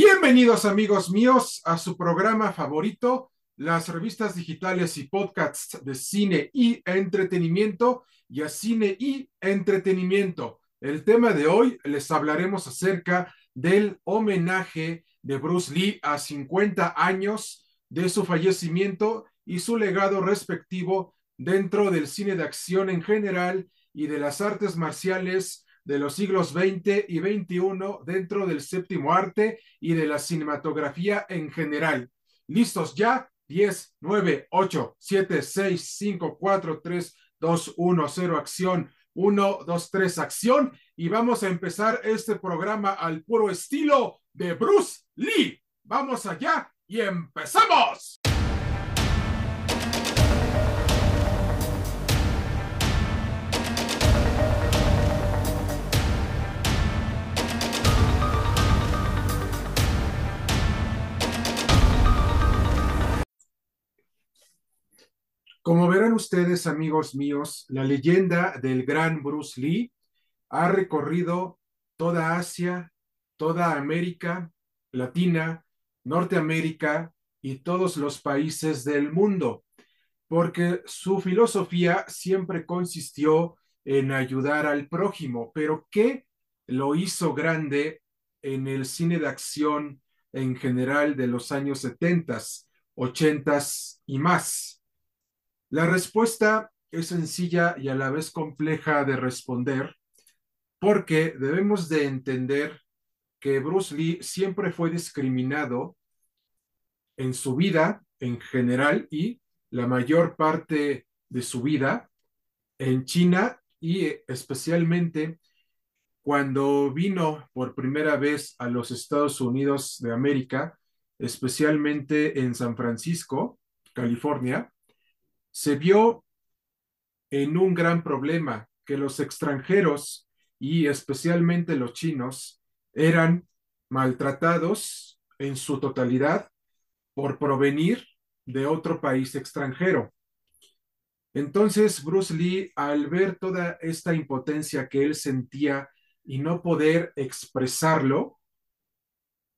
Bienvenidos amigos míos a su programa favorito, las revistas digitales y podcasts de cine y entretenimiento y a cine y entretenimiento. El tema de hoy les hablaremos acerca del homenaje de Bruce Lee a 50 años de su fallecimiento y su legado respectivo dentro del cine de acción en general y de las artes marciales de los siglos XX y XXI dentro del séptimo arte y de la cinematografía en general. ¿Listos ya? 10, 9, 8, 7, 6, 5, 4, 3, 2, 1, 0, acción. 1, 2, 3, acción. Y vamos a empezar este programa al puro estilo de Bruce Lee. Vamos allá y empezamos. Como verán ustedes, amigos míos, la leyenda del gran Bruce Lee ha recorrido toda Asia, toda América Latina, Norteamérica y todos los países del mundo, porque su filosofía siempre consistió en ayudar al prójimo, pero ¿qué lo hizo grande en el cine de acción en general de los años 70, 80 y más? La respuesta es sencilla y a la vez compleja de responder porque debemos de entender que Bruce Lee siempre fue discriminado en su vida en general y la mayor parte de su vida en China y especialmente cuando vino por primera vez a los Estados Unidos de América, especialmente en San Francisco, California, se vio en un gran problema que los extranjeros y especialmente los chinos eran maltratados en su totalidad por provenir de otro país extranjero. Entonces Bruce Lee, al ver toda esta impotencia que él sentía y no poder expresarlo,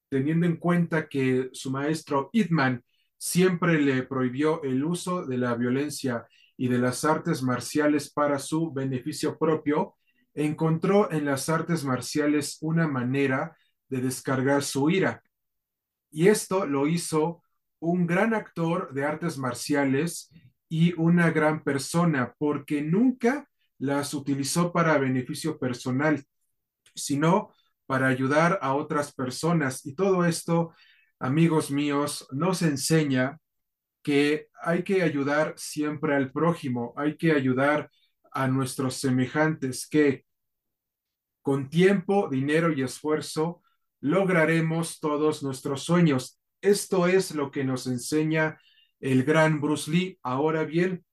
teniendo en cuenta que su maestro Idman siempre le prohibió el uso de la violencia y de las artes marciales para su beneficio propio, encontró en las artes marciales una manera de descargar su ira. Y esto lo hizo un gran actor de artes marciales y una gran persona, porque nunca las utilizó para beneficio personal, sino para ayudar a otras personas. Y todo esto amigos míos, nos enseña que hay que ayudar siempre al prójimo, hay que ayudar a nuestros semejantes que con tiempo, dinero y esfuerzo lograremos todos nuestros sueños. Esto es lo que nos enseña el gran Bruce Lee. Ahora bien,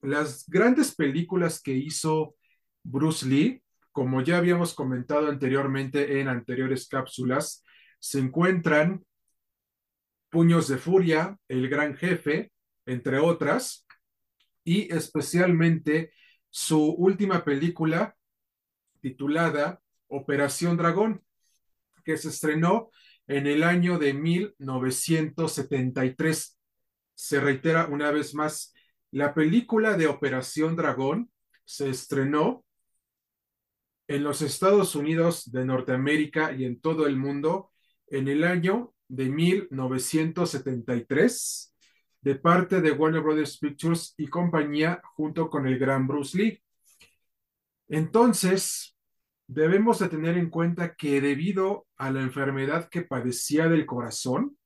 las grandes películas que hizo Bruce Lee, como ya habíamos comentado anteriormente en anteriores cápsulas, se encuentran Puños de Furia, El Gran Jefe, entre otras, y especialmente su última película titulada Operación Dragón, que se estrenó en el año de 1973. Se reitera una vez más, la película de Operación Dragón se estrenó en los Estados Unidos de Norteamérica y en todo el mundo en el año de 1973 de parte de Warner Brothers Pictures y compañía junto con el gran Bruce Lee. Entonces, debemos de tener en cuenta que debido a la enfermedad que padecía del corazón,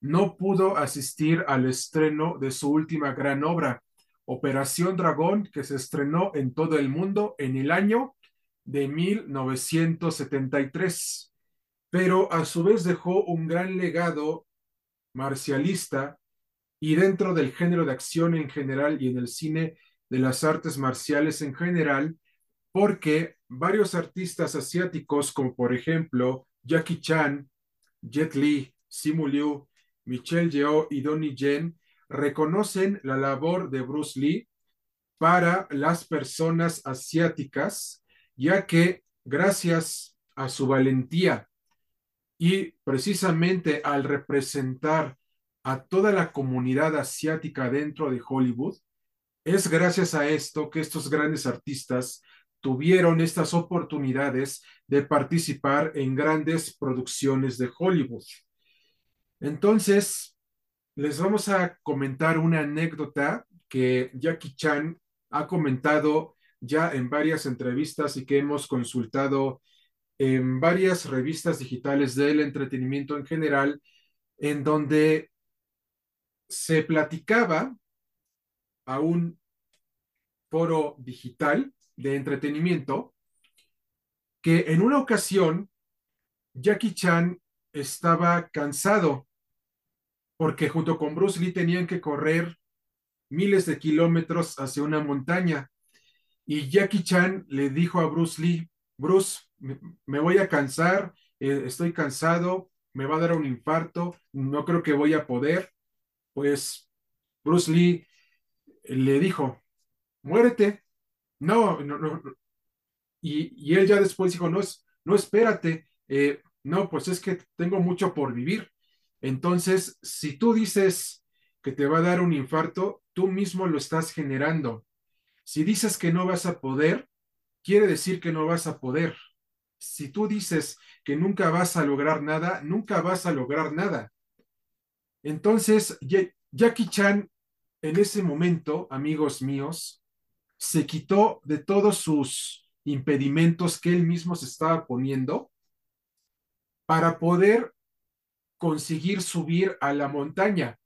no pudo asistir al estreno de su última gran obra, Operación Dragón, que se estrenó en todo el mundo en el año de 1973 pero a su vez dejó un gran legado marcialista y dentro del género de acción en general y en el cine de las artes marciales en general, porque varios artistas asiáticos, como por ejemplo Jackie Chan, Jet Li, Simu Liu, Michelle Yeoh y Donnie Yen, reconocen la labor de Bruce Lee para las personas asiáticas, ya que gracias a su valentía Y precisamente al representar a toda la comunidad asiática dentro de Hollywood, es gracias a esto que estos grandes artistas tuvieron estas oportunidades de participar en grandes producciones de Hollywood. Entonces, les vamos a comentar una anécdota que Jackie Chan ha comentado ya en varias entrevistas y que hemos consultado en varias revistas digitales del entretenimiento en general, en donde se platicaba a un foro digital de entretenimiento que en una ocasión Jackie Chan estaba cansado porque junto con Bruce Lee tenían que correr miles de kilómetros hacia una montaña. Y Jackie Chan le dijo a Bruce Lee, Bruce, me, voy a cansar, eh, estoy cansado, me va a dar un infarto, no creo que voy a poder. Pues Bruce Lee le dijo, muérete. No, no, no. Y, y él ya después dijo, no, no espérate, eh, no, pues es que tengo mucho por vivir. Entonces, si tú dices que te va a dar un infarto, tú mismo lo estás generando. Si dices que no vas a poder, quiere decir que no vas a poder. Si tú dices que nunca vas a lograr nada, nunca vas a lograr nada. Entonces, Jackie Chan, en ese momento, amigos míos, se quitó de todos sus impedimentos que él mismo se estaba poniendo para poder conseguir subir a la montaña.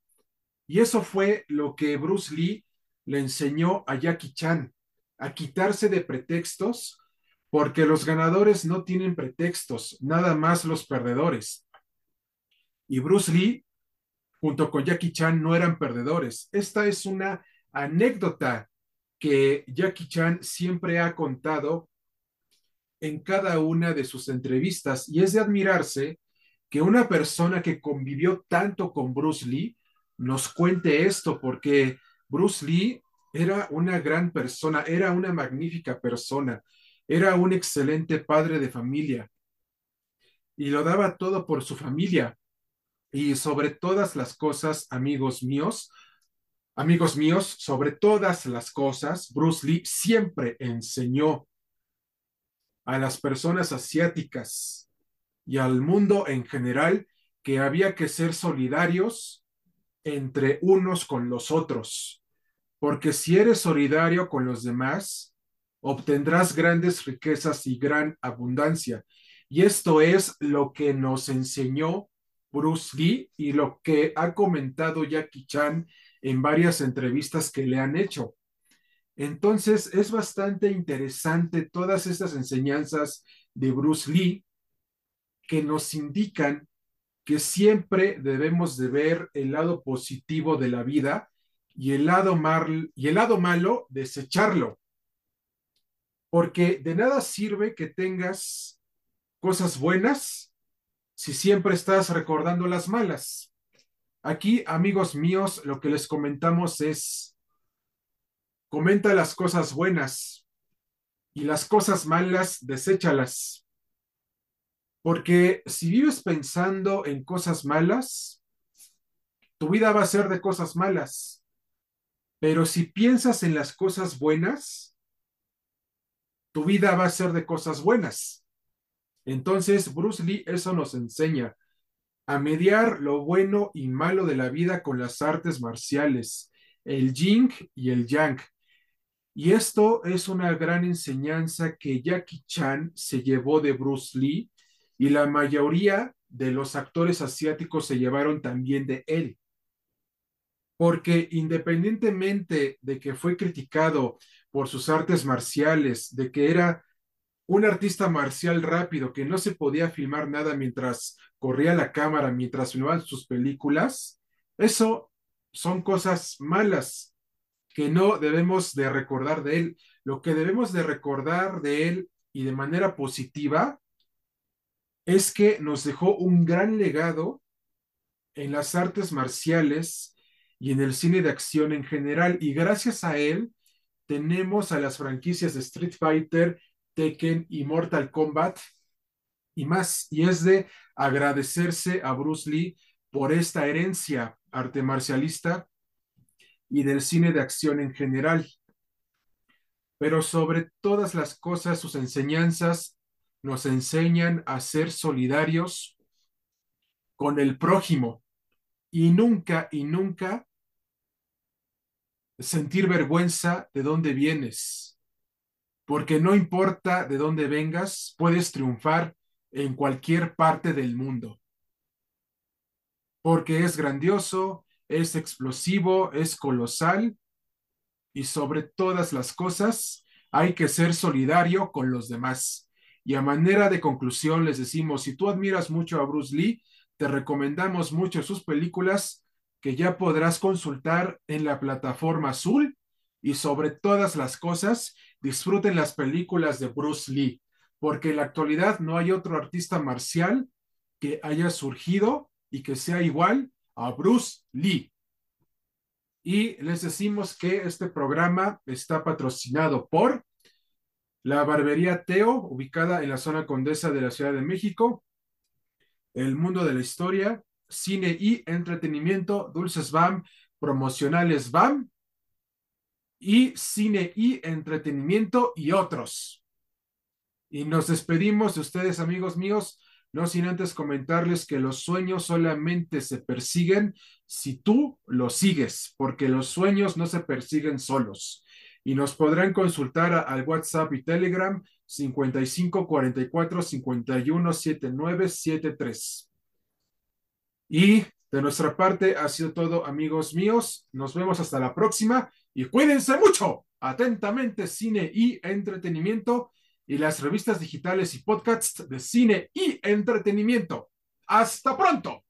Y eso fue lo que Bruce Lee le enseñó a Jackie Chan, a quitarse de pretextos, porque los ganadores no tienen pretextos, nada más los perdedores. Y Bruce Lee, junto con Jackie Chan, no eran perdedores. Esta es una anécdota que Jackie Chan siempre ha contado en cada una de sus entrevistas y es de admirarse que una persona que convivió tanto con Bruce Lee nos cuente esto, porque Bruce Lee era una gran persona, era una magnífica persona, era un excelente padre de familia y lo daba todo por su familia. Y sobre todas las cosas, amigos míos, amigos míos, sobre todas las cosas, Bruce Lee siempre enseñó a las personas asiáticas y al mundo en general que había que ser solidarios entre unos con los otros, porque si eres solidario con los demás, obtendrás grandes riquezas y gran abundancia. Y esto es lo que nos enseñó Bruce Lee y lo que ha comentado Jackie Chan en varias entrevistas que le han hecho. Entonces, es bastante interesante todas estas enseñanzas de Bruce Lee que nos indican que siempre debemos de ver el lado positivo de la vida y el lado, mal, y el lado malo desecharlo. Porque de nada sirve que tengas cosas buenas si siempre estás recordando las malas. Aquí, amigos míos, lo que les comentamos es comenta las cosas buenas y las cosas malas, deséchalas. Porque si vives pensando en cosas malas, tu vida va a ser de cosas malas. Pero si piensas en las cosas buenas, tu vida va a ser de cosas buenas. Entonces, Bruce Lee eso nos enseña a mediar lo bueno y malo de la vida con las artes marciales, el yin y el yang, y esto es una gran enseñanza que Jackie Chan se llevó de Bruce Lee y la mayoría de los actores asiáticos se llevaron también de él. Porque independientemente de que fue criticado por sus artes marciales, de que era un artista marcial rápido, que no se podía filmar nada mientras corría la cámara, mientras filmaban sus películas, eso son cosas malas que no debemos de recordar de él. Lo que debemos de recordar de él y de manera positiva es que nos dejó un gran legado en las artes marciales y en el cine de acción en general. Y gracias a él tenemos a las franquicias de Street Fighter, Tekken y Mortal Kombat y más. Y es de agradecerse a Bruce Lee por esta herencia arte marcialista y del cine de acción en general. Pero sobre todas las cosas, sus enseñanzas nos enseñan a ser solidarios con el prójimo y nunca y nunca sentir vergüenza de dónde vienes, porque no importa de dónde vengas, puedes triunfar en cualquier parte del mundo, porque es grandioso, es explosivo, es colosal y sobre todas las cosas hay que ser solidario con los demás. Y a manera de conclusión les decimos, si tú admiras mucho a Bruce Lee, te recomendamos mucho sus películas que ya podrás consultar en la plataforma azul y sobre todas las cosas, disfruten las películas de Bruce Lee, porque en la actualidad no hay otro artista marcial que haya surgido y que sea igual a Bruce Lee. Y les decimos que este programa está patrocinado por la barbería Teo, ubicada en la zona condesa de la Ciudad de México, el mundo de la historia, cine y entretenimiento, dulces BAM, promocionales BAM y cine y entretenimiento y otros. Y nos despedimos de ustedes, amigos míos, no sin antes comentarles que los sueños solamente se persiguen si tú los sigues, porque los sueños no se persiguen solos. Y nos podrán consultar al WhatsApp y Telegram 55 44 51 79 73. Y de nuestra parte ha sido todo, amigos míos. Nos vemos hasta la próxima y cuídense mucho. Atentamente, cine y entretenimiento y las revistas digitales y podcasts de cine y entretenimiento. Hasta pronto.